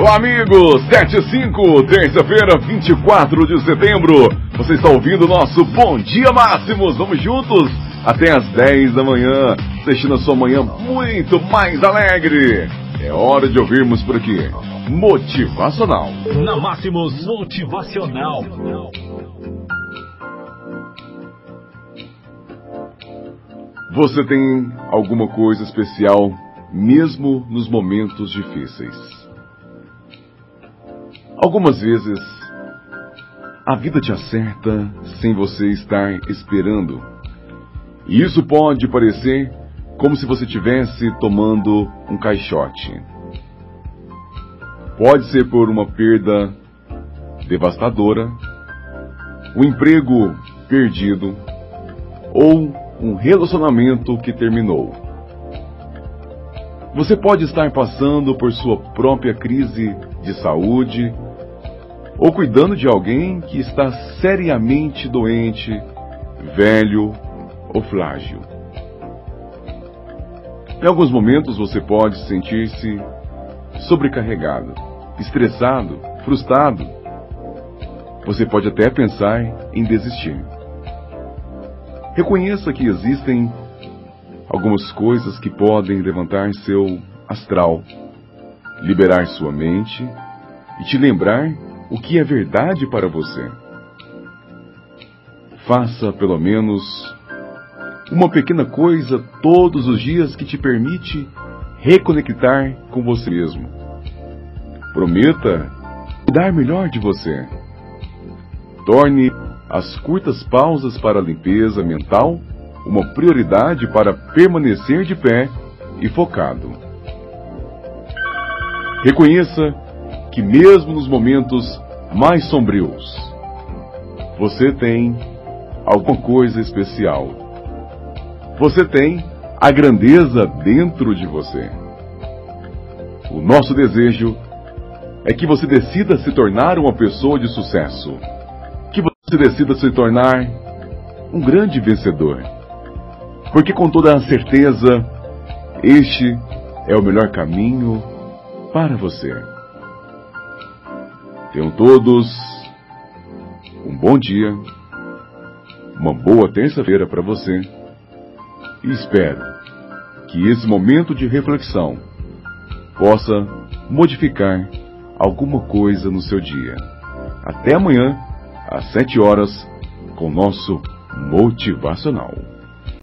Olá, amigos! 75, terça-feira, 24 de setembro. Você está ouvindo o nosso Bom Dia Máximos. Vamos juntos até as 10 da manhã, deixando a sua manhã muito mais alegre. É hora de ouvirmos por aqui. Motivacional. Na Máximos Motivacional. Você tem alguma coisa especial mesmo nos momentos difíceis? Algumas vezes a vida te acerta sem você estar esperando. E isso pode parecer como se você estivesse tomando um caixote. Pode ser por uma perda devastadora, um emprego perdido ou um relacionamento que terminou. Você pode estar passando por sua própria crise de saúde ou cuidando de alguém que está seriamente doente, velho ou frágil. Em alguns momentos você pode sentir-se sobrecarregado, estressado, frustrado. Você pode até pensar em desistir. Reconheça que existem algumas coisas que podem levantar seu astral, liberar sua mente e te lembrar o que é verdade para você. Faça pelo menos uma pequena coisa todos os dias que te permite reconectar com você mesmo. Prometa dar melhor de você. Torne as curtas pausas para a limpeza mental uma prioridade para permanecer de pé e focado. Reconheça que, mesmo nos momentos mais sombrios, você tem alguma coisa especial. Você tem a grandeza dentro de você. O nosso desejo é que você decida se tornar uma pessoa de sucesso. Que você decida se tornar um grande vencedor porque com toda a certeza, este é o melhor caminho para você. Tenham todos um bom dia, uma boa terça-feira para você e espero que esse momento de reflexão possa modificar alguma coisa no seu dia. Até amanhã, às 7 horas, com o nosso Motivacional.